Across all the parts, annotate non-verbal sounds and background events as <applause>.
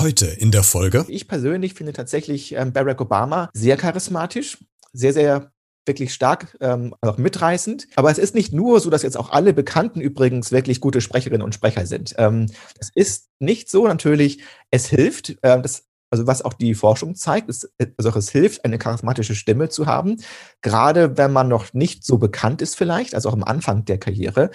Heute in der Folge. Ich persönlich finde tatsächlich ähm, Barack Obama sehr charismatisch, sehr, sehr wirklich stark, ähm, auch mitreißend. Aber es ist nicht nur so, dass jetzt auch alle Bekannten übrigens wirklich gute Sprecherinnen und Sprecher sind. Ähm, es ist nicht so natürlich. Es hilft, äh, das also was auch die Forschung zeigt, ist, also es hilft, eine charismatische Stimme zu haben, gerade wenn man noch nicht so bekannt ist vielleicht, also auch am Anfang der Karriere.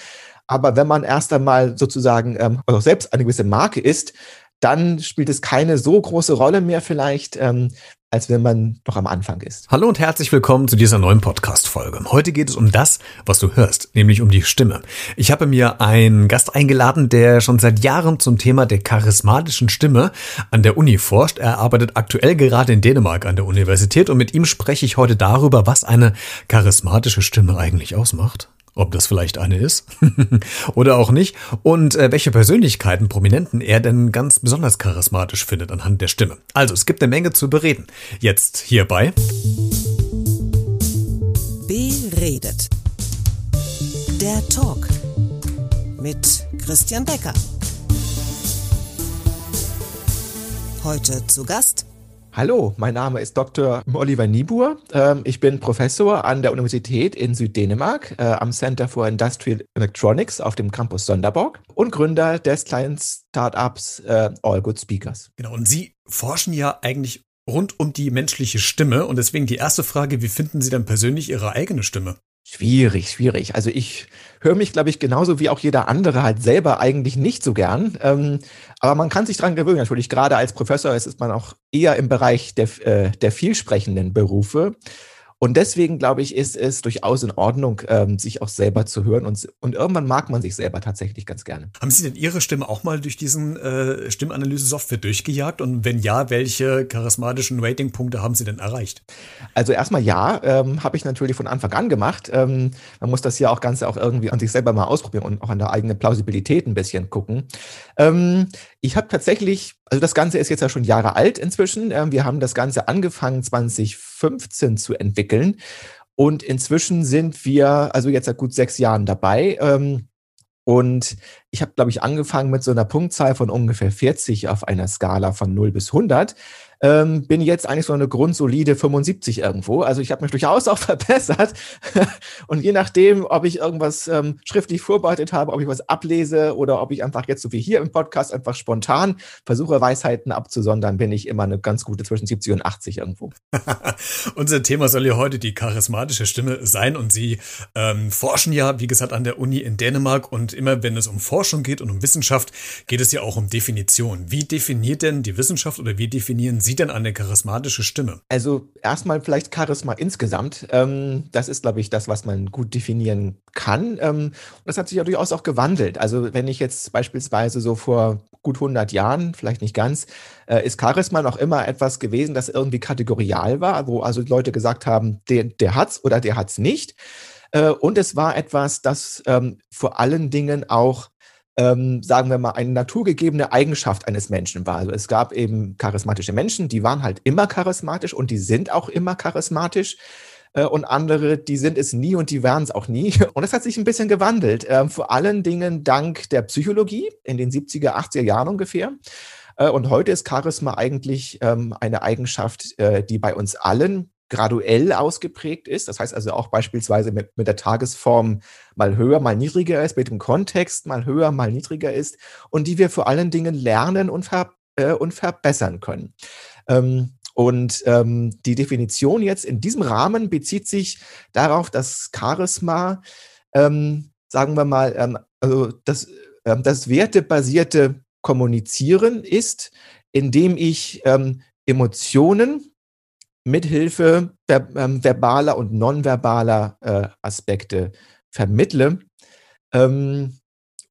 Aber wenn man erst einmal sozusagen ähm, also selbst eine gewisse Marke ist, dann spielt es keine so große Rolle mehr vielleicht, ähm, als wenn man noch am Anfang ist. Hallo und herzlich willkommen zu dieser neuen Podcast-Folge. Heute geht es um das, was du hörst, nämlich um die Stimme. Ich habe mir einen Gast eingeladen, der schon seit Jahren zum Thema der charismatischen Stimme an der Uni forscht. Er arbeitet aktuell gerade in Dänemark an der Universität und mit ihm spreche ich heute darüber, was eine charismatische Stimme eigentlich ausmacht ob das vielleicht eine ist <laughs> oder auch nicht und äh, welche Persönlichkeiten, Prominenten er denn ganz besonders charismatisch findet anhand der Stimme. Also es gibt eine Menge zu bereden. Jetzt hierbei. Beredet. Der Talk mit Christian Becker. Heute zu Gast Hallo, mein Name ist Dr. Oliver Niebuhr. Ähm, ich bin Professor an der Universität in Süddänemark äh, am Center for Industrial Electronics auf dem Campus Sonderborg und Gründer des kleinen Startups äh, All Good Speakers. Genau, und Sie forschen ja eigentlich rund um die menschliche Stimme und deswegen die erste Frage, wie finden Sie denn persönlich Ihre eigene Stimme? Schwierig, schwierig. Also ich höre mich, glaube ich, genauso wie auch jeder andere halt selber eigentlich nicht so gern. Ähm, aber man kann sich dran gewöhnen. Natürlich, gerade als Professor ist man auch eher im Bereich der, äh, der vielsprechenden Berufe. Und deswegen, glaube ich, ist es durchaus in Ordnung, ähm, sich auch selber zu hören. Und, und irgendwann mag man sich selber tatsächlich ganz gerne. Haben Sie denn Ihre Stimme auch mal durch diesen äh, Stimmanalyse-Software durchgejagt? Und wenn ja, welche charismatischen Ratingpunkte haben Sie denn erreicht? Also erstmal ja, ähm, habe ich natürlich von Anfang an gemacht. Ähm, man muss das ja auch Ganze auch irgendwie an sich selber mal ausprobieren und auch an der eigenen Plausibilität ein bisschen gucken. Ich habe tatsächlich, also das Ganze ist jetzt ja schon Jahre alt inzwischen. Ähm, wir haben das Ganze angefangen 2015 zu entwickeln. Und inzwischen sind wir, also jetzt seit gut sechs Jahren dabei. Ähm, und ich habe, glaube ich, angefangen mit so einer Punktzahl von ungefähr 40 auf einer Skala von 0 bis 100 ähm, bin jetzt eigentlich so eine grundsolide 75 irgendwo. Also ich habe mich durchaus auch <laughs> verbessert. und je nachdem, ob ich irgendwas ähm, schriftlich vorbereitet habe, ob ich was ablese oder ob ich einfach jetzt so wie hier im Podcast einfach spontan versuche, Weisheiten abzusondern, bin ich immer eine ganz gute zwischen 70 und 80 irgendwo. <laughs> Unser Thema soll ja heute die charismatische Stimme sein und Sie ähm, forschen ja, wie gesagt, an der Uni in Dänemark und immer wenn es um Forschung geht und um Wissenschaft, geht es ja auch um Definition. Wie definiert denn die Wissenschaft oder wie definieren Sie denn eine charismatische Stimme? Also erstmal vielleicht Charisma insgesamt. Ähm, das ist, glaube ich, das, was man gut definieren kann. Ähm, das hat sich ja durchaus auch gewandelt. Also wenn ich jetzt beispielsweise so vor gut 100 Jahren, vielleicht nicht ganz, äh, ist Charisma noch immer etwas gewesen, das irgendwie kategorial war, wo also Leute gesagt haben, der, der hat's oder der hat's nicht. Äh, und es war etwas, das ähm, vor allen Dingen auch ähm, sagen wir mal, eine naturgegebene Eigenschaft eines Menschen war. Also es gab eben charismatische Menschen, die waren halt immer charismatisch und die sind auch immer charismatisch. Äh, und andere, die sind es nie und die werden es auch nie. <laughs> Und es hat sich ein bisschen gewandelt. Äh, vor allen Dingen dank der Psychologie in den 70er, 80er Jahren ungefähr. Äh, und heute ist Charisma eigentlich ähm, eine Eigenschaft, äh, die bei uns allen graduell ausgeprägt ist. Das heißt also auch beispielsweise mit, mit der Tagesform mal höher, mal niedriger ist, mit dem Kontext mal höher, mal niedriger ist und die wir vor allen Dingen lernen und, ver, äh, und verbessern können. Ähm, und ähm, die Definition jetzt in diesem Rahmen bezieht sich darauf, dass Charisma, ähm, sagen wir mal, ähm, also das, ähm, das wertebasierte Kommunizieren ist, indem ich ähm, Emotionen mithilfe ver ähm, verbaler und nonverbaler äh, Aspekte vermittle. Ähm,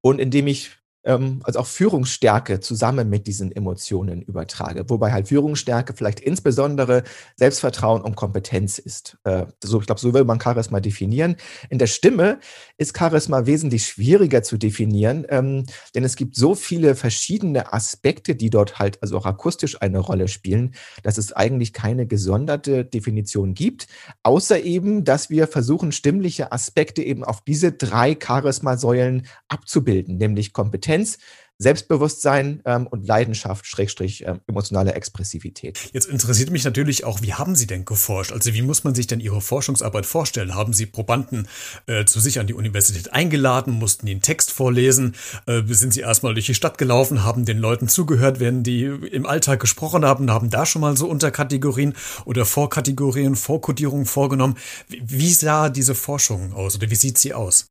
und indem ich also auch Führungsstärke zusammen mit diesen Emotionen übertrage. Wobei halt Führungsstärke vielleicht insbesondere Selbstvertrauen und Kompetenz ist. Äh, so, ich glaube, so will man Charisma definieren. In der Stimme ist Charisma wesentlich schwieriger zu definieren, ähm, denn es gibt so viele verschiedene Aspekte, die dort halt also auch akustisch eine Rolle spielen, dass es eigentlich keine gesonderte Definition gibt, außer eben, dass wir versuchen, stimmliche Aspekte eben auf diese drei Charisma-Säulen abzubilden, nämlich Kompetenz, Kompetenz, Selbstbewusstsein ähm, und Leidenschaft, Schrägstrich, ähm, emotionale Expressivität. Jetzt interessiert mich natürlich auch, wie haben Sie denn geforscht? Also wie muss man sich denn Ihre Forschungsarbeit vorstellen? Haben Sie Probanden äh, zu sich an die Universität eingeladen, mussten ihnen Text vorlesen? Äh, sind Sie erstmal durch die Stadt gelaufen, haben den Leuten zugehört, wenn die im Alltag gesprochen haben, haben da schon mal so Unterkategorien oder Vorkategorien, Vorkodierungen vorgenommen? Wie, wie sah diese Forschung aus oder wie sieht sie aus?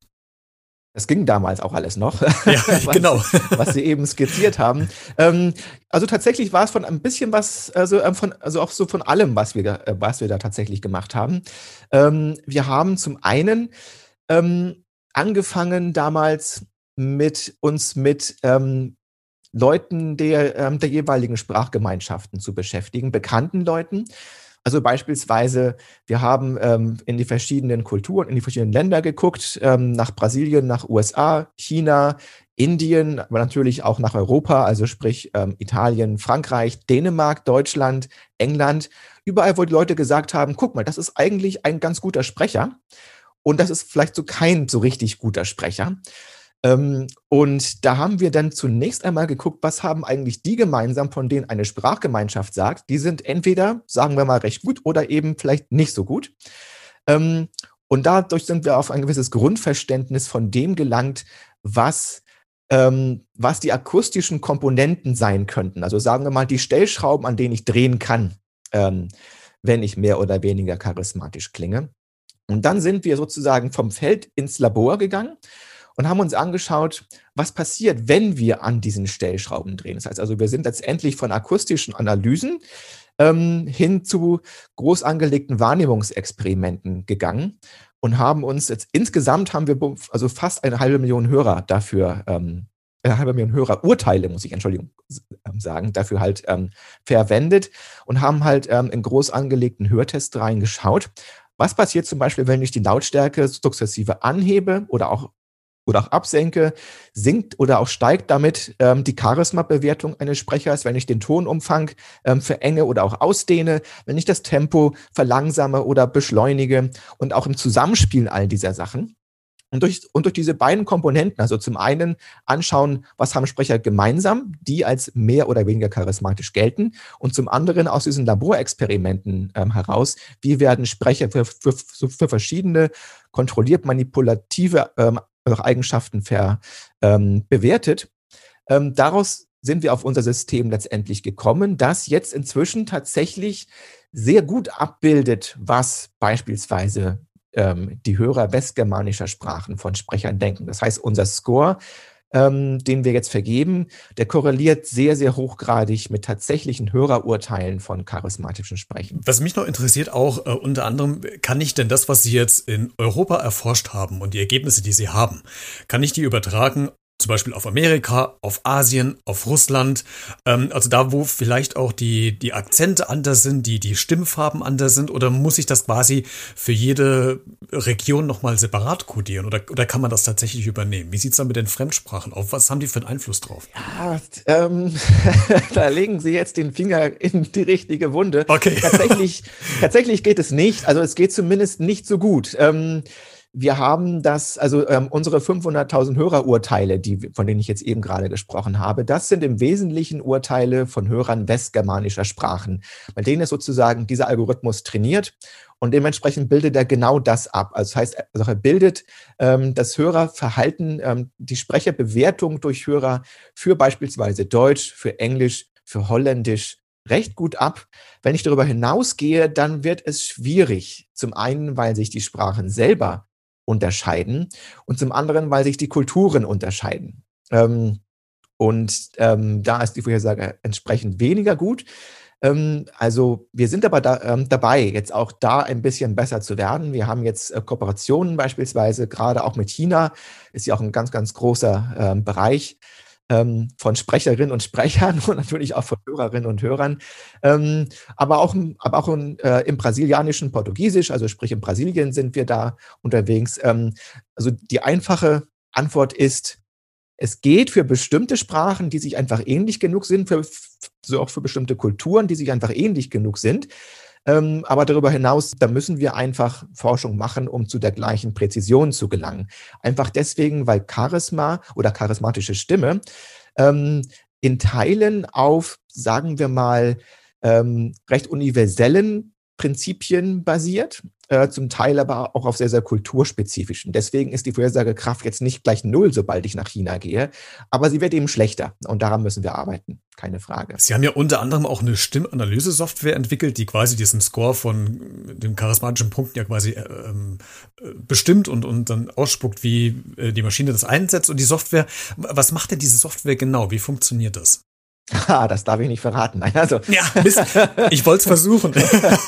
Das ging damals auch alles noch. Ja, <laughs> was, genau. was Sie eben skizziert haben. Ähm, also tatsächlich war es von ein bisschen was, also, ähm, von, also auch so von allem, was wir, äh, was wir da tatsächlich gemacht haben. Ähm, wir haben zum einen ähm, angefangen damals mit uns mit ähm, Leuten der, ähm, der jeweiligen Sprachgemeinschaften zu beschäftigen, bekannten Leuten. Also beispielsweise, wir haben ähm, in die verschiedenen Kulturen, in die verschiedenen Länder geguckt, ähm, nach Brasilien, nach USA, China, Indien, aber natürlich auch nach Europa, also sprich ähm, Italien, Frankreich, Dänemark, Deutschland, England. Überall, wo die Leute gesagt haben, guck mal, das ist eigentlich ein ganz guter Sprecher. Und das ist vielleicht so kein so richtig guter Sprecher. Ähm, und da haben wir dann zunächst einmal geguckt, was haben eigentlich die gemeinsam, von denen eine Sprachgemeinschaft sagt. Die sind entweder, sagen wir mal, recht gut oder eben vielleicht nicht so gut. Ähm, und dadurch sind wir auf ein gewisses Grundverständnis von dem gelangt, was, ähm, was die akustischen Komponenten sein könnten. Also sagen wir mal, die Stellschrauben, an denen ich drehen kann, wenn ich mehr oder weniger charismatisch klinge. Und dann sind wir sozusagen vom Feld ins Labor gegangen und haben uns angeschaut, was passiert, wenn wir an diesen Stellschrauben drehen. Das heißt also, wir sind letztendlich von akustischen Analysen ähm, hin zu groß angelegten Wahrnehmungsexperimenten gegangen und haben uns jetzt insgesamt haben wir also fast eine halbe Million Hörer dafür, ähm, eine halbe Million Hörer Urteile, muss ich Entschuldigung ähm, sagen, dafür halt ähm, verwendet und haben halt ähm, in groß angelegten Hörtests reingeschaut. Was passiert zum Beispiel, wenn ich die Lautstärke sukzessive anhebe oder auch oder auch absenke, sinkt oder auch steigt damit ähm, die Charisma-Bewertung eines Sprechers, wenn ich den Tonumfang ähm, verenge oder auch ausdehne, wenn ich das Tempo verlangsame oder beschleunige und auch im Zusammenspiel all dieser Sachen. Und durch, und durch diese beiden Komponenten, also zum einen anschauen, was haben Sprecher gemeinsam, die als mehr oder weniger charismatisch gelten, und zum anderen aus diesen Laborexperimenten ähm, heraus, wie werden Sprecher für, für, für verschiedene kontrolliert manipulative ähm, Eigenschaften ver, ähm, bewertet. Ähm, daraus sind wir auf unser System letztendlich gekommen, das jetzt inzwischen tatsächlich sehr gut abbildet, was beispielsweise ähm, die Hörer westgermanischer Sprachen von Sprechern denken. Das heißt, unser Score, ähm, den wir jetzt vergeben, der korreliert sehr, sehr hochgradig mit tatsächlichen Hörerurteilen von charismatischen Sprechen. Was mich noch interessiert auch, äh, unter anderem, kann ich denn das, was Sie jetzt in Europa erforscht haben und die Ergebnisse, die Sie haben, kann ich die übertragen zum Beispiel auf Amerika, auf Asien, auf Russland, ähm, also da, wo vielleicht auch die, die Akzente anders sind, die, die Stimmfarben anders sind, oder muss ich das quasi für jede Region nochmal separat kodieren oder, oder kann man das tatsächlich übernehmen? Wie sieht es dann mit den Fremdsprachen auf? Was haben die für einen Einfluss drauf? Ja, ähm, <laughs> da legen Sie jetzt den Finger in die richtige Wunde. Okay. Tatsächlich, tatsächlich geht es nicht, also es geht zumindest nicht so gut. Ähm, wir haben das, also ähm, unsere 500.000 Hörerurteile, die, von denen ich jetzt eben gerade gesprochen habe, das sind im Wesentlichen Urteile von Hörern westgermanischer Sprachen, bei denen ist sozusagen dieser Algorithmus trainiert und dementsprechend bildet er genau das ab. Also das heißt, also er bildet ähm, das Hörerverhalten, ähm, die Sprecherbewertung durch Hörer für beispielsweise Deutsch, für Englisch, für Holländisch, recht gut ab. Wenn ich darüber hinausgehe, dann wird es schwierig. Zum einen, weil sich die Sprachen selber unterscheiden und zum anderen, weil sich die Kulturen unterscheiden. Ähm, und ähm, da ist die Vorhersage entsprechend weniger gut. Ähm, also wir sind aber da, ähm, dabei, jetzt auch da ein bisschen besser zu werden. Wir haben jetzt äh, Kooperationen beispielsweise, gerade auch mit China, ist ja auch ein ganz, ganz großer ähm, Bereich ähm, von Sprecherinnen und Sprechern <laughs> und natürlich auch von Hörerinnen und Hörern, ähm, aber auch, aber auch in, äh, im brasilianischen Portugiesisch, also sprich in Brasilien sind wir da unterwegs. Ähm, also die einfache Antwort ist, es geht für bestimmte Sprachen, die sich einfach ähnlich genug sind, für, so auch für bestimmte Kulturen, die sich einfach ähnlich genug sind. Ähm, aber darüber hinaus, da müssen wir einfach Forschung machen, um zu der gleichen Präzision zu gelangen. Einfach deswegen, weil Charisma oder charismatische Stimme ähm, in Teilen auf, sagen wir mal, ähm, recht universellen Prinzipien basiert, äh, zum Teil aber auch auf sehr, sehr kulturspezifischen. Deswegen ist die Vorhersagekraft jetzt nicht gleich null, sobald ich nach China gehe, aber sie wird eben schlechter und daran müssen wir arbeiten, keine Frage. Sie haben ja unter anderem auch eine Stimmanalyse-Software entwickelt, die quasi diesen Score von den charismatischen Punkten ja quasi äh, ähm, äh, bestimmt und, und dann ausspuckt, wie äh, die Maschine das einsetzt und die Software. Was macht denn diese Software genau? Wie funktioniert das? Ah, das darf ich nicht verraten. Nein, also. Ja, Mist. ich wollte es versuchen.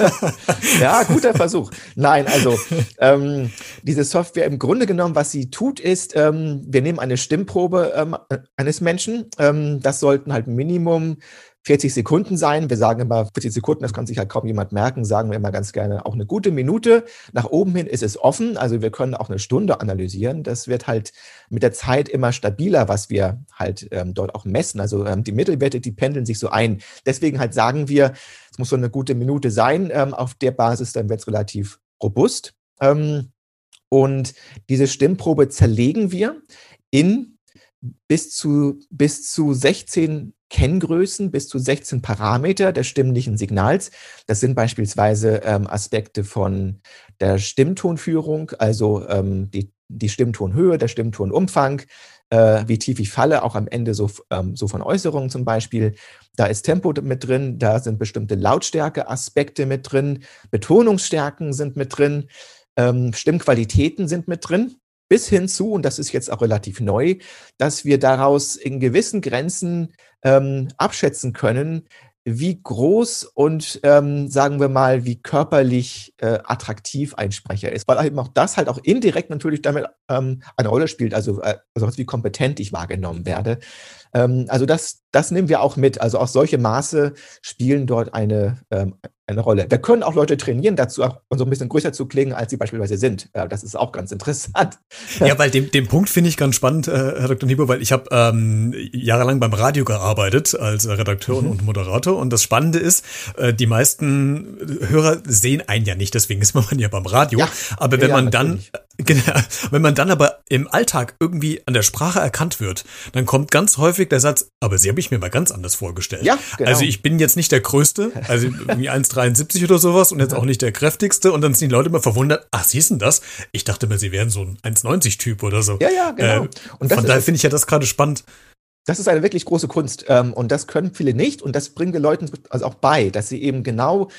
<laughs> ja, guter Versuch. Nein, also ähm, diese Software im Grunde genommen, was sie tut, ist, ähm, wir nehmen eine Stimmprobe ähm, eines Menschen. Ähm, das sollten halt Minimum 40 Sekunden sein. Wir sagen immer 40 Sekunden, das kann sich halt kaum jemand merken, sagen wir immer ganz gerne auch eine gute Minute. Nach oben hin ist es offen, also wir können auch eine Stunde analysieren. Das wird halt mit der Zeit immer stabiler, was wir halt ähm, dort auch messen. Also ähm, die Mittelwerte, die pendeln sich so ein. Deswegen halt sagen wir, es muss so eine gute Minute sein. Ähm, auf der Basis dann wird es relativ robust. Ähm, und diese Stimmprobe zerlegen wir in bis zu, bis zu 16 Kenngrößen bis zu 16 Parameter des stimmlichen Signals. Das sind beispielsweise ähm, Aspekte von der Stimmtonführung, also ähm, die, die Stimmtonhöhe, der Stimmtonumfang, äh, wie tief ich falle, auch am Ende so, ähm, so von Äußerungen zum Beispiel. Da ist Tempo mit drin, da sind bestimmte Lautstärke-Aspekte mit drin, Betonungsstärken sind mit drin, ähm, Stimmqualitäten sind mit drin bis hin zu, und das ist jetzt auch relativ neu, dass wir daraus in gewissen Grenzen ähm, abschätzen können, wie groß und ähm, sagen wir mal, wie körperlich äh, attraktiv ein Sprecher ist, weil eben auch das halt auch indirekt natürlich damit ähm, eine Rolle spielt, also, äh, also wie kompetent ich wahrgenommen werde. Ähm, also das, das nehmen wir auch mit. Also auch solche Maße spielen dort eine, ähm, eine Rolle. Wir können auch Leute trainieren, dazu auch so ein bisschen größer zu klingen, als sie beispielsweise sind. Das ist auch ganz interessant. <laughs> Ja, weil den, den Punkt finde ich ganz spannend, äh, Herr Dr. Niebuhr, weil ich habe ähm, jahrelang beim Radio gearbeitet als Redakteur mhm. und Moderator. Und das Spannende ist, äh, die meisten Hörer sehen einen ja nicht, deswegen ist man ja beim Radio. Ja, aber wenn ja, man dann Genau. Wenn man dann aber im Alltag irgendwie an der Sprache erkannt wird, dann kommt ganz häufig der Satz, aber sie habe ich mir mal ganz anders vorgestellt. Ja, genau. Also ich bin jetzt nicht der Größte, also irgendwie <laughs> 1,73 oder sowas und jetzt auch nicht der kräftigste und dann sind die Leute immer verwundert, ach, sie sind das? Ich dachte mir, sie wären so ein 1,90 Typ oder so. Ja, ja, genau. Äh, und von daher finde ich ja das gerade spannend. Das ist eine wirklich große Kunst ähm, und das können viele nicht und das bringen wir Leuten also auch bei, dass sie eben genau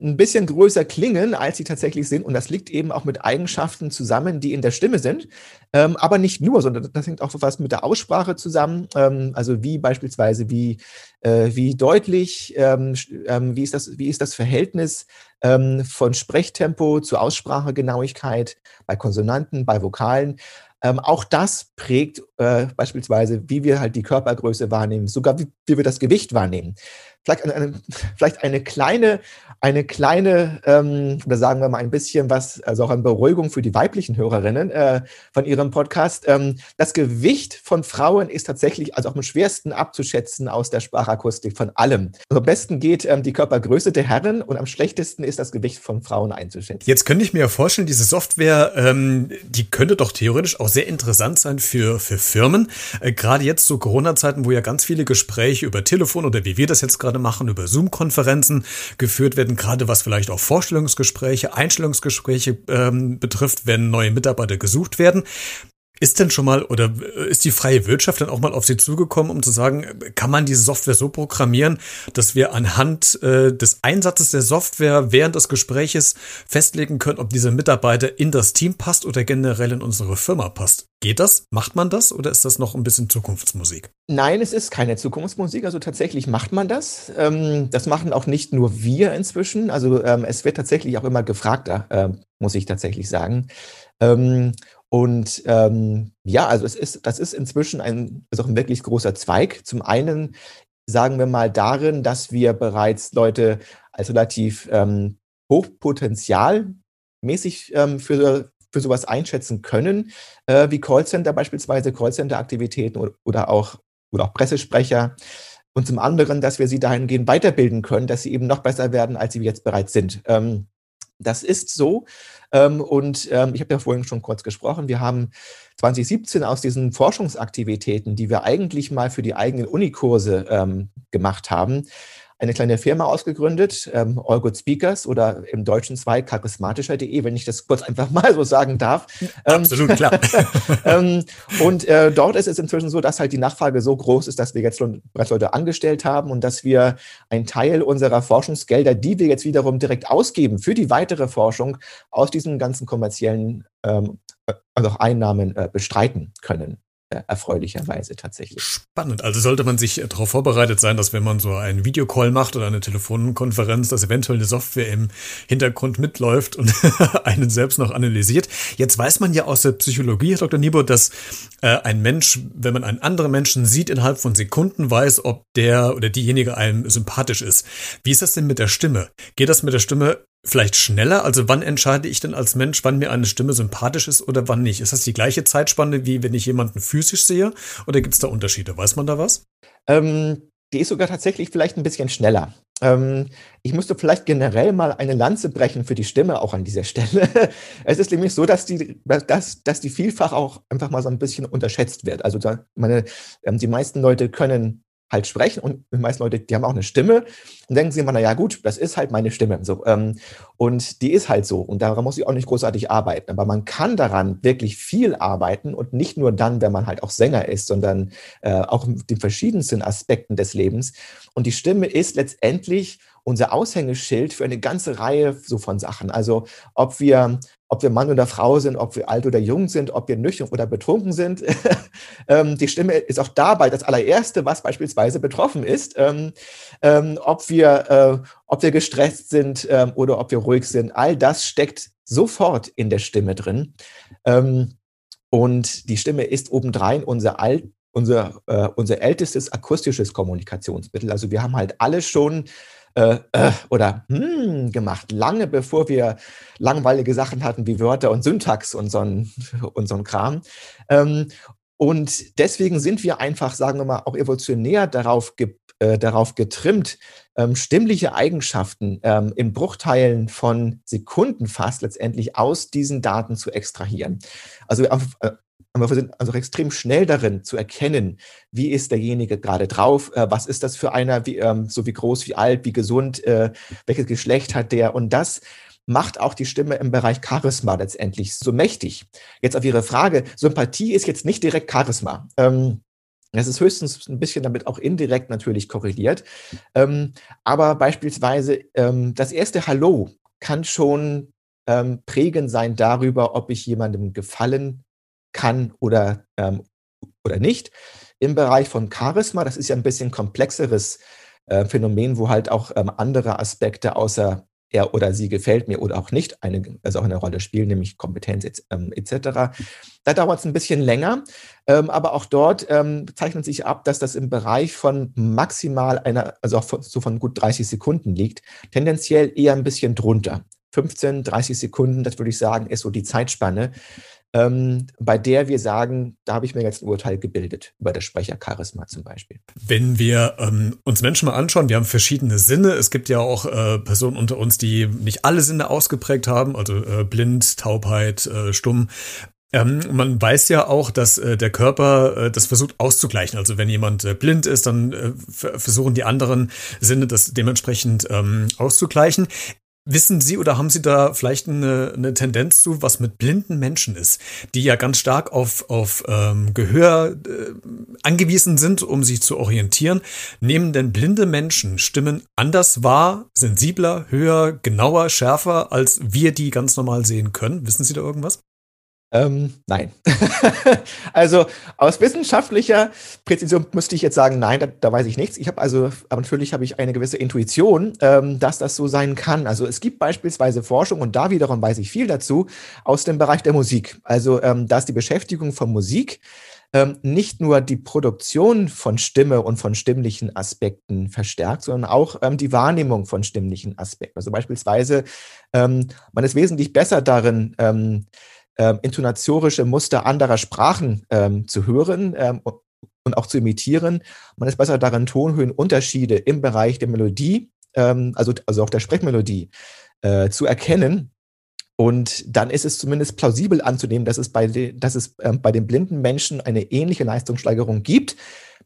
ein bisschen größer klingen, als sie tatsächlich sind. Und das liegt eben auch mit Eigenschaften zusammen, die in der Stimme sind. Ähm, aber nicht nur, sondern das hängt auch was mit der Aussprache zusammen. Ähm, also wie beispielsweise, wie, äh, wie deutlich, ähm, ähm wie, ist das, wie ist das Verhältnis ähm, von Sprechtempo zu Aussprachegenauigkeit bei Konsonanten, bei Vokalen. Ähm, auch das prägt äh, beispielsweise, wie wir halt die Körpergröße wahrnehmen, sogar wie, wie wir das Gewicht wahrnehmen. Vielleicht eine, <laughs> vielleicht eine kleine eine kleine, ähm, oder sagen wir mal ein bisschen was, also auch eine Beruhigung für die weiblichen Hörerinnen äh, von Ihrem Podcast. Ähm, das Gewicht von Frauen ist tatsächlich also auch am schwersten abzuschätzen aus der Sprachakustik von allem. Also am besten geht ähm, die Körpergröße der Herren und am schlechtesten ist das Gewicht von Frauen einzuschätzen. Jetzt könnte ich mir vorstellen, diese Software, ähm, die könnte doch theoretisch auch sehr interessant sein für, für Firmen. Äh, gerade jetzt zu Corona-Zeiten, wo ja ganz viele Gespräche über Telefon oder wie wir das jetzt gerade machen, über Zoom-Konferenzen geführt werden werden, gerade was vielleicht auch Vorstellungsgespräche, Einstellungsgespräche ähm, betrifft, wenn neue Mitarbeiter gesucht werden. Ist denn schon mal oder ist die freie Wirtschaft dann auch mal auf Sie zugekommen, um zu sagen, kann man diese Software so programmieren, dass wir anhand äh, des Einsatzes der Software während des Gespräches festlegen können, ob dieser Mitarbeiter in das Team passt oder generell in unsere Firma passt? Geht das? Macht man das oder ist das noch ein bisschen Zukunftsmusik? Nein, es ist keine Zukunftsmusik. Also tatsächlich macht man das. Ähm, das machen auch nicht nur wir inzwischen. Also ähm, es wird tatsächlich auch immer gefragter, äh, muss ich tatsächlich sagen. Ähm, und ähm, ja, also es ist, das ist inzwischen ein, ist auch ein wirklich großer Zweig. Zum einen sagen wir mal darin, dass wir bereits Leute als relativ ähm, hochpotenzialmäßig ähm, für, für sowas einschätzen können, äh, wie Callcenter beispielsweise, Callcenter-Aktivitäten oder, oder, auch, oder auch Pressesprecher. Und zum anderen, dass wir sie dahingehend weiterbilden können, dass sie eben noch besser werden, als sie jetzt bereits sind. Ähm, Das ist so. Ähm, und ähm, ich habe ja vorhin schon kurz gesprochen. Wir haben 2017 aus diesen Forschungsaktivitäten, die wir eigentlich mal für die eigenen Unikurse ähm, gemacht haben, eine kleine Firma ausgegründet, ähm, All Good Speakers oder im deutschen Zweig charismatischer.de, wenn ich das <laughs> kurz einfach mal so sagen darf. Ähm, Absolut klar. <laughs> ähm, und äh, dort ist es inzwischen so, dass halt die Nachfrage so groß ist, dass wir jetzt bereits Leute angestellt haben und dass wir einen Teil unserer Forschungsgelder, die wir jetzt wiederum direkt ausgeben für die weitere Forschung, aus diesen ganzen kommerziellen ähm, also auch Einnahmen äh, bestreiten können. Äh, erfreulicherweise tatsächlich. Spannend. Also sollte man sich darauf vorbereitet sein, dass wenn man so einen Videocall macht oder eine Telefonkonferenz, dass eventuell eine Software im Hintergrund mitläuft und <laughs> einen selbst noch analysiert. Jetzt weiß man ja aus der Psychologie, Herr Dr. Niebo, dass äh, ein Mensch, wenn man einen anderen Menschen sieht, innerhalb von Sekunden weiß, ob der oder diejenige einem sympathisch ist. Wie ist das denn mit der Stimme? Geht das mit der Stimme vielleicht schneller? Also wann entscheide ich denn als Mensch, wann mir eine Stimme sympathisch ist oder wann nicht? Ist das die gleiche Zeitspanne, wie wenn ich jemanden physisch sehe? Oder gibt es da Unterschiede? Weiß man da was? Ähm, die ist sogar tatsächlich vielleicht ein bisschen schneller. Ähm, ich müsste vielleicht generell mal eine Lanze brechen für die Stimme auch an dieser <laughs> Stelle. es ist nämlich so, dass die, dass, dass die vielfach auch einfach mal so ein bisschen unterschätzt wird. Also da, meine, ähm, die meisten Leute können halt sprechen und die meisten Leute, die haben auch eine Stimme und denken sich immer, na ja gut, das ist halt meine Stimme. So, ähm, und die ist halt so und daran muss ich auch nicht großartig arbeiten. Aber man kann daran wirklich viel arbeiten und nicht nur dann, wenn man halt auch Sänger ist, sondern äh, auch mit den verschiedensten Aspekten des Lebens. Und die Stimme ist letztendlich unser Aushängeschild für eine ganze Reihe so von Sachen. Also ob wir ob wir Mann oder Frau sind, ob wir alt oder jung sind, ob wir nüchtern oder betrunken sind. <laughs> ähm, die Stimme ist auch dabei das allererste, was beispielsweise betroffen ist. Ähm, ähm, ob, wir, äh, ob wir gestresst sind oder ob wir ruhig sind, all das steckt sofort in der Stimme drin. Und die Stimme ist obendrein unser alt, unser, äh, unser ältestes akustisches Kommunikationsmittel. Also wir haben halt alle schon äh, äh, oder hm gemacht, lange bevor wir langweilige Sachen hatten wie Wörter und Syntax und so ein, <laughs> und so ein Kram. Ähm, und deswegen sind wir einfach, sagen wir mal, auch evolutionär darauf, ge äh, darauf getrimmt, ähm, stimmliche Eigenschaften ähm, in Bruchteilen von Sekunden fast letztendlich aus diesen Daten zu extrahieren. Also äh, aber wir sind also extrem schnell darin zu erkennen, wie ist derjenige gerade drauf, äh, was ist das für einer, wie, ähm, so wie groß, wie alt, wie gesund, äh, welches Geschlecht hat der und das macht auch die Stimme im Bereich Charisma letztendlich so mächtig. Jetzt auf Ihre Frage, Sympathie ist jetzt nicht direkt Charisma. Ähm, es ist höchstens ein bisschen damit auch indirekt natürlich korreliert. Ähm, aber beispielsweise ähm, das erste Hallo kann schon ähm, prägend sein darüber, ob ich jemandem gefallen kann oder, ähm, oder nicht. Im Bereich von Charisma, das ist ja ein bisschen komplexeres äh, Phänomen, wo halt auch ähm, andere Aspekte außer er oder sie gefällt mir oder auch nicht eine, also auch eine Rolle spielen, nämlich Kompetenz ähm, etc. Da dauert es ein bisschen länger, ähm, aber auch dort ähm, zeichnet sich ab, dass das im Bereich von maximal einer, also auch von, so von gut 30 Sekunden liegt, tendenziell eher ein bisschen drunter. 15, 30 Sekunden, das würde ich sagen, ist so die Zeitspanne, ähm, bei der wir sagen, da habe ich mir jetzt ein Urteil gebildet über das Sprechercharisma zum Beispiel. Wenn wir ähm, uns Menschen mal anschauen, wir haben verschiedene Sinne. Es gibt ja auch äh, Personen unter uns, die nicht alle Sinne ausgeprägt haben, also äh, blind, Taubheit, äh, stumm. Ähm, man weiß ja auch, dass äh, der Körper äh, das versucht auszugleichen. Also wenn jemand äh, blind ist, dann äh, versuchen die anderen Sinne das dementsprechend ähm, auszugleichen. Wissen Sie oder haben Sie da vielleicht eine, eine, Tendenz zu, was mit blinden Menschen ist, die ja ganz stark auf, auf ähm, Gehör äh, angewiesen sind, um sich zu orientieren? Nehmen denn blinde Menschen Stimmen anders wahr, sensibler, höher, genauer, schärfer, als wir die ganz normal sehen können? Wissen Sie da irgendwas? Ähm, nein. <laughs> also aus wissenschaftlicher Präzision müsste ich jetzt sagen, nein, da, da weiß ich nichts. Ich habe also, aber natürlich habe ich eine gewisse Intuition, ähm, dass das so sein kann. Also es gibt beispielsweise Forschung und da wiederum weiß ich viel dazu aus dem Bereich der Musik. Also ähm, dass die Beschäftigung von Musik ähm, nicht nur die Produktion von Stimme und von stimmlichen Aspekten verstärkt, sondern auch ähm, die Wahrnehmung von stimmlichen Aspekten. Also beispielsweise, ähm, man ist wesentlich besser darin, ähm, ähm, intonatorische Muster anderer Sprachen ähm, zu hören ähm, und auch zu imitieren. Man ist besser darin, Tonhöhenunterschiede im Bereich der Melodie, ähm, also, also auch der Sprechmelodie, äh, zu erkennen Und dann ist es zumindest plausibel anzunehmen, dass es bei, de, dass es, äh, bei den blinden Menschen eine ähnliche Leistungssteigerung gibt.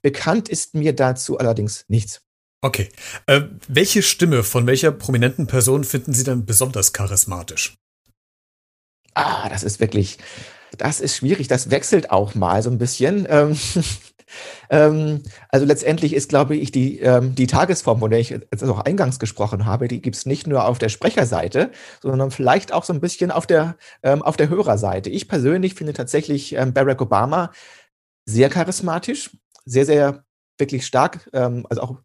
Bekannt ist mir dazu allerdings nichts. Okay. Äh, welche Stimme von welcher prominenten Person finden Sie dann besonders charismatisch? Ah, das ist wirklich, das ist schwierig. Das wechselt auch mal so ein bisschen. Ähm, <laughs> ähm, also letztendlich ist, glaube ich, die, ähm, die Tagesform, von der ich jetzt auch eingangs gesprochen habe, die gibt es nicht nur auf der Sprecherseite, sondern vielleicht auch so ein bisschen auf der, ähm, auf der Hörerseite. Ich persönlich finde tatsächlich ähm, Barack Obama sehr charismatisch, sehr, sehr wirklich stark, ähm, also auch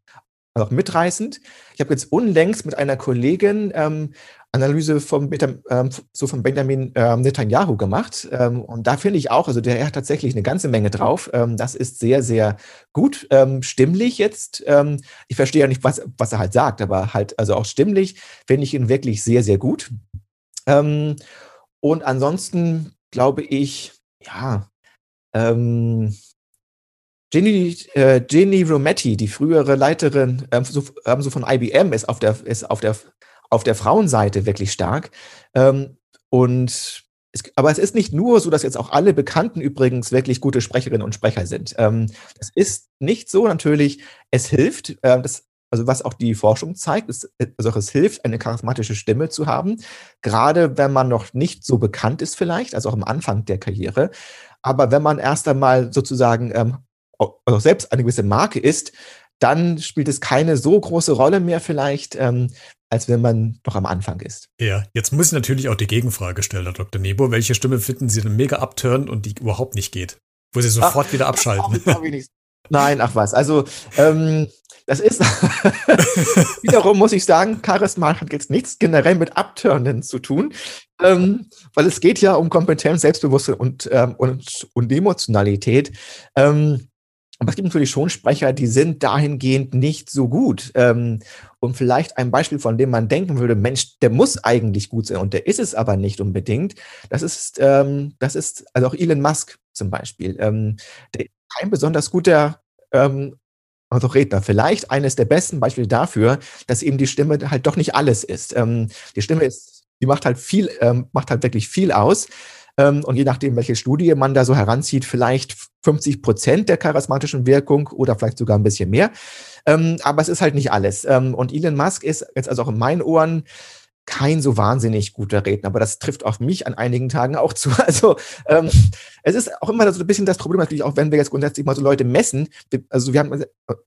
auch mitreißend. Ich habe jetzt unlängst mit einer Kollegin ähm, Analyse vom, ähm, so von Benjamin ähm, Netanyahu gemacht. Ähm, und da finde ich auch, also der hat tatsächlich eine ganze Menge drauf. Das ist sehr, sehr gut. Stimmlich jetzt. Ich verstehe ja nicht, was, was er halt sagt, aber halt, also auch stimmlich finde ich ihn wirklich sehr, sehr gut. Und ansonsten glaube ich, ja, Jenny, äh, Jenny Rometty, die frühere Leiterin ähm, so, ähm, so von IBM, ist auf der, ist auf der auf der Frauenseite wirklich stark. Ähm, und es, aber es ist nicht nur so, dass jetzt auch alle Bekannten übrigens wirklich gute Sprecherinnen und Sprecher sind. Ähm, das ist nicht so natürlich. Es hilft, äh, das, also was auch die Forschung zeigt, ist, also es hilft, eine charismatische Stimme zu haben, gerade wenn man noch nicht so bekannt ist vielleicht, also auch am Anfang der Karriere. Aber wenn man erst einmal sozusagen ähm, auch selbst eine gewisse Marke ist, dann spielt es keine so große Rolle mehr vielleicht, ähm, als wenn man noch am Anfang ist. Ja, jetzt muss ich natürlich auch die Gegenfrage stellen, Herr Dr. Nebo. Welche Stimme finden Sie denn mega abturnt und die überhaupt nicht geht? Wo Sie sofort ach, wieder abschalten. Ach, Nein, ach was. Also, ähm, das ist <laughs> wiederum, muss ich sagen, Charisma hat jetzt nichts generell mit Abturnen zu tun, ähm, weil es geht ja um Kompetenz, Selbstbewusstsein und, ähm, und, und Emotionalität. Ähm, aber es gibt natürlich schon Sprecher, die sind dahingehend nicht so gut. Ähm, und vielleicht ein Beispiel, von dem man denken würde, Mensch, der muss eigentlich gut sein und der ist es aber nicht unbedingt. Das ist, ähm, das ist also auch Elon Musk zum Beispiel. Ähm, der ist kein besonders guter ähm, also Redner. Vielleicht eines der besten Beispiele dafür, dass eben die Stimme halt doch nicht alles ist. Die Stimme ist, die macht halt viel, macht halt wirklich viel aus. Ähm, und je nachdem, welche Studie man da so heranzieht, vielleicht 50 Prozent der charismatischen Wirkung oder vielleicht sogar ein bisschen mehr. Ähm, aber es ist halt nicht alles. Ähm, und Elon Musk ist jetzt also auch in meinen Ohren kein so wahnsinnig guter Redner, aber das trifft auf mich an einigen Tagen auch zu. <laughs> Also ähm, es ist auch immer so ein bisschen das Problem natürlich, auch wenn wir jetzt grundsätzlich mal so Leute messen. Also wir haben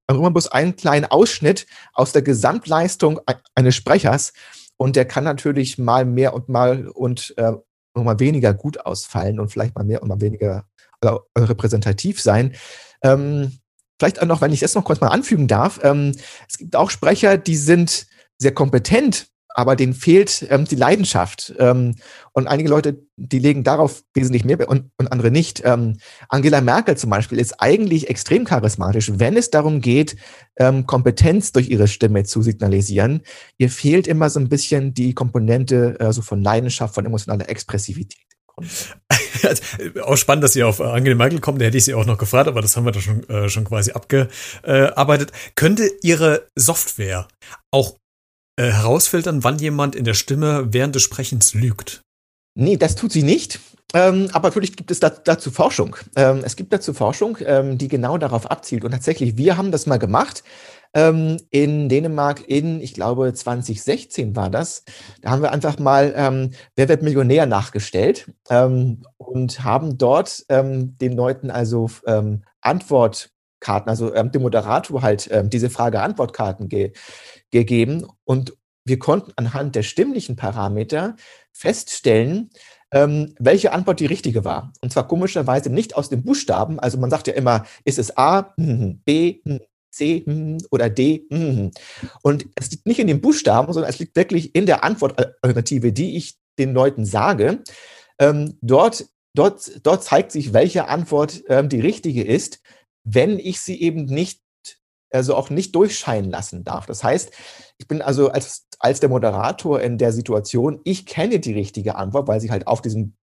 immer bloß einen kleinen Ausschnitt aus der Gesamtleistung eines Sprechers und der kann natürlich mal mehr und mal und äh, mal weniger gut ausfallen und vielleicht mal mehr und mal weniger äh, repräsentativ sein. Ähm, vielleicht auch noch, wenn ich das noch kurz mal anfügen darf, ähm, es gibt auch Sprecher, die sind sehr kompetent, aber denen fehlt ähm, die Leidenschaft. Ähm, und einige Leute, die legen darauf wesentlich mehr und, und andere nicht. Ähm, Angela Merkel zum Beispiel ist eigentlich extrem charismatisch, wenn es darum geht, ähm, Kompetenz durch ihre Stimme zu signalisieren. Ihr fehlt immer so ein bisschen die Komponente äh, so von Leidenschaft, von emotionaler Expressivität. <laughs> auch spannend, dass Sie auf Angela Merkel kommen, da hätte ich Sie auch noch gefragt, aber das haben wir da schon, äh, schon quasi abgearbeitet. Könnte Ihre Software auch äh, herausfiltern, wann jemand in der Stimme während des Sprechens lügt? Nee, das tut sie nicht. Ähm, aber natürlich gibt es da, dazu Forschung. Ähm, es gibt dazu Forschung, ähm, die genau darauf abzielt. Und tatsächlich, wir haben das mal gemacht. Ähm, in Dänemark in, ich glaube, 2016 war das. Da haben wir einfach mal ähm, Wer wird Millionär nachgestellt ähm, und haben dort den Leuten also Antwortkarten, also dem Moderator halt diese Frage-Antwortkarten ge gegeben und wir konnten anhand der stimmlichen Parameter feststellen, ähm, welche Antwort die richtige war. Und zwar komischerweise nicht aus den Buchstaben. Also man sagt ja immer, ist es A, B, C oder D. Und es liegt nicht in den Buchstaben, sondern es liegt wirklich in der Antwortalternative, die ich den Leuten sage. Ähm, dort, dort, dort zeigt sich, welche Antwort ähm, die richtige ist, wenn ich sie eben nicht also auch nicht durchscheinen lassen darf. Das heißt, ich bin also als, als der Moderator in der Situation, ich kenne die richtige Antwort, weil sie halt auf diesem,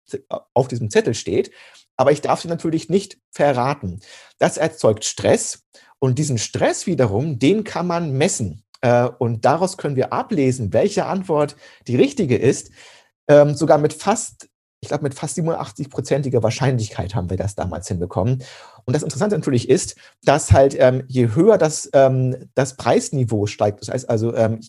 auf diesem Zettel steht, aber ich darf sie natürlich nicht verraten. Das erzeugt Stress und diesen Stress wiederum, den kann man messen. Äh, und daraus können wir ablesen, welche Antwort die richtige ist. ähm, sogar mit fast ich glaube, mit fast 87-prozentiger Wahrscheinlichkeit haben wir das damals hinbekommen. Und das Interessante natürlich ist, dass halt ähm, je höher das, ähm, das Preisniveau steigt, das heißt also, ähm,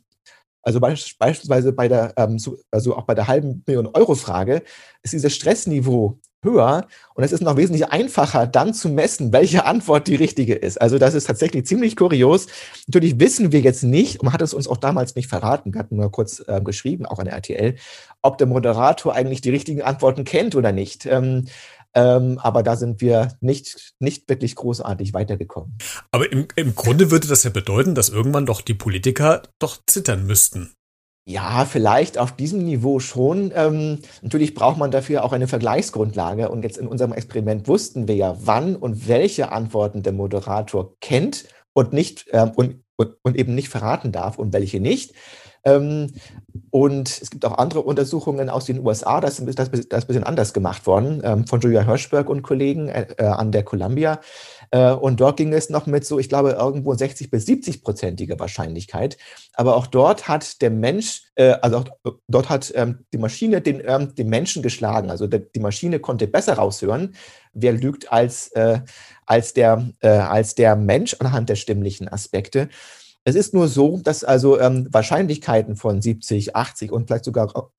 also beispielsweise bei der, ähm, also auch bei der halben Million Euro Frage, ist dieses Stressniveau höher und es ist noch wesentlich einfacher, dann zu messen, welche Antwort die richtige ist. Also das ist tatsächlich ziemlich kurios. Natürlich wissen wir jetzt nicht, und man hat es uns auch damals nicht verraten, wir hatten nur kurz äh, geschrieben, auch an der RTL, ob der Moderator eigentlich die richtigen Antworten kennt oder nicht. Ähm, ähm, aber da sind wir nicht, nicht wirklich großartig weitergekommen. Aber im, im Grunde würde das ja bedeuten, dass irgendwann doch die Politiker doch zittern müssten. Ja, vielleicht auf diesem Niveau schon. Ähm, natürlich braucht man dafür auch eine Vergleichsgrundlage. Und jetzt in unserem Experiment wussten wir ja, wann und welche Antworten der Moderator kennt und nicht ähm, und, und, und eben nicht verraten darf und welche nicht. Ähm, und es gibt auch andere Untersuchungen aus den USA, das, das, das ist ein bisschen anders gemacht worden, ähm, von Julia Hirschberg und Kollegen äh, an der Columbia. Äh, und dort ging es noch mit so, ich glaube, irgendwo 60 bis 70 prozentiger Wahrscheinlichkeit. Aber auch dort hat der Mensch, äh, also auch dort hat ähm, die Maschine den, den Menschen geschlagen. Also die Maschine konnte besser raushören, wer lügt als, als, der, als der Mensch anhand der stimmlichen Aspekte. Es ist nur so, dass also ähm, Wahrscheinlichkeiten von 70, 80 und vielleicht sogar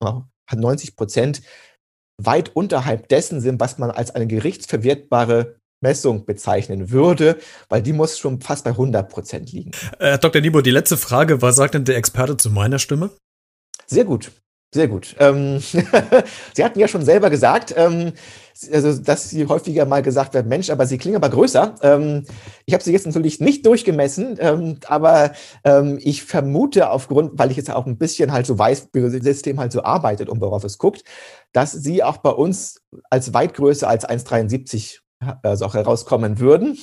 90 Prozent weit unterhalb dessen sind, was man als eine gerichtsverwertbare Messung bezeichnen würde, weil die muss schon fast bei 100 Prozent liegen. Äh, Herr Dr. Niebo, die letzte Frage, was sagt denn der Experte zu meiner Stimme? Sehr gut. Sehr gut. Ähm, <laughs> Sie hatten ja schon selber gesagt, ähm, also, dass Sie häufiger mal gesagt werden, Mensch, aber Sie klingen aber größer. Ähm, ich habe Sie jetzt natürlich nicht durchgemessen, ähm, aber ähm, ich vermute aufgrund, weil ich jetzt auch ein bisschen halt so weiß, wie das System halt so arbeitet und worauf es guckt, dass Sie auch bei uns als weit größer als 1,73 also auch herauskommen würden.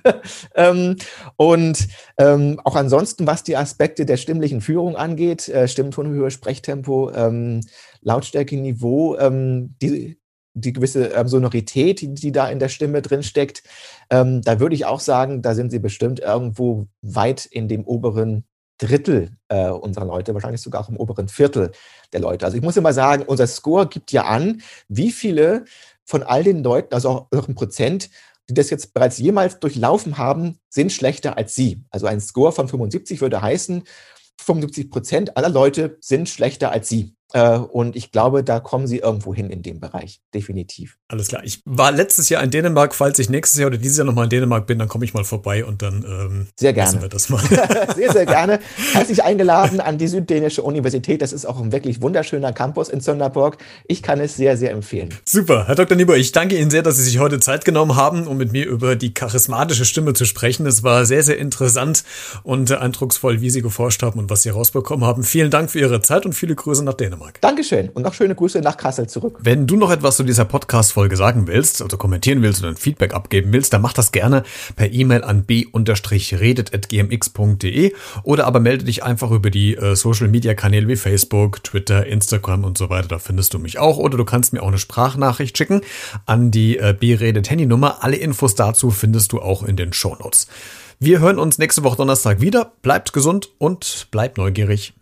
<laughs> ähm, und ähm, auch ansonsten, was die Aspekte der stimmlichen Führung angeht, äh, Stimmtonhöhe, Sprechtempo, ähm, Lautstärke, Niveau, ähm, die, die gewisse ähm, Sonorität, die, die, da in der Stimme drin steckt, ähm, da würde ich auch sagen, da sind sie bestimmt irgendwo weit in dem oberen Drittel äh, unserer Leute, wahrscheinlich sogar auch im oberen Viertel der Leute. Also ich muss immer sagen, unser Score gibt ja an, wie viele von all den Leuten, also auch, ein Prozent, die das jetzt bereits jemals durchlaufen haben, sind schlechter als sie. Also ein Score von 75 würde heißen, 75 Prozent aller Leute sind schlechter als sie. Äh, und ich glaube, da kommen sie irgendwo hin in dem Bereich, definitiv. Alles klar. Ich war letztes Jahr in Dänemark. Falls ich nächstes Jahr oder dieses Jahr nochmal in Dänemark bin, dann komme ich mal vorbei und dann ähm, sehr gerne. wir das mal. <laughs> sehr, sehr gerne. <laughs> Herzlich eingeladen an die Süddänische Universität. Das ist auch ein wirklich wunderschöner Campus in Sonderburg. Ich kann es sehr, sehr empfehlen. Super. Herr Dr. Niebuhr, ich danke Ihnen sehr, dass Sie sich heute Zeit genommen haben, um mit mir über die charismatische Stimme zu sprechen. Es war sehr, sehr interessant und eindrucksvoll, wie Sie geforscht haben und was Sie herausbekommen haben. Vielen Dank für Ihre Zeit und viele Grüße nach Dänemark. Dankeschön und noch schöne Grüße nach Kassel zurück. Wenn du noch etwas zu dieser Podcast-Folge sagen willst, also kommentieren willst oder ein Feedback abgeben willst, dann mach das gerne per E-Mail an b-redet.gmx.de oder aber melde dich einfach über die äh, Social-Media-Kanäle wie Facebook, Twitter, Instagram und so weiter. Da findest du mich auch. Oder du kannst mir auch eine Sprachnachricht schicken an die äh, B-Redet-Handynummer. Alle Infos dazu findest du auch in den Show Notes. Wir hören uns nächste Woche Donnerstag wieder. Bleibt gesund und bleibt neugierig.